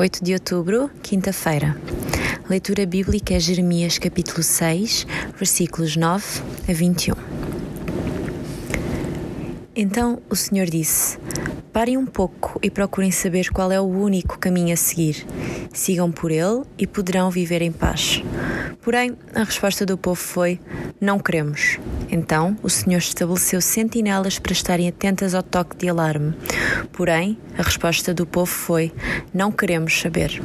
8 de outubro, quinta-feira. Leitura bíblica é Jeremias capítulo 6, versículos 9 a 21. Então o Senhor disse: Parem um pouco e procurem saber qual é o único caminho a seguir. Sigam por ele e poderão viver em paz. Porém, a resposta do povo foi: Não queremos. Então o Senhor estabeleceu sentinelas para estarem atentas ao toque de alarme. Porém, a resposta do povo foi: Não queremos saber.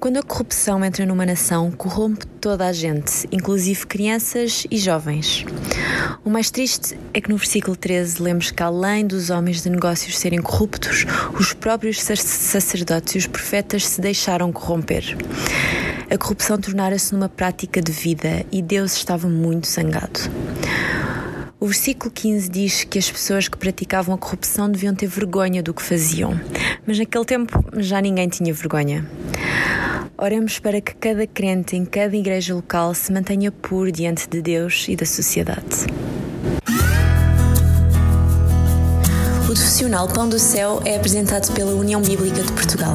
Quando a corrupção entra numa nação, corrompe toda a gente, inclusive crianças e jovens. O mais triste é que no versículo 13 lemos que, além dos homens de negócios serem corruptos, os próprios sacerdotes e os profetas se deixaram corromper. A corrupção tornara-se numa prática de vida e Deus estava muito zangado. O versículo 15 diz que as pessoas que praticavam a corrupção deviam ter vergonha do que faziam, mas naquele tempo já ninguém tinha vergonha. Oremos para que cada crente em cada igreja local se mantenha puro diante de Deus e da sociedade. O profissional Pão do Céu é apresentado pela União Bíblica de Portugal.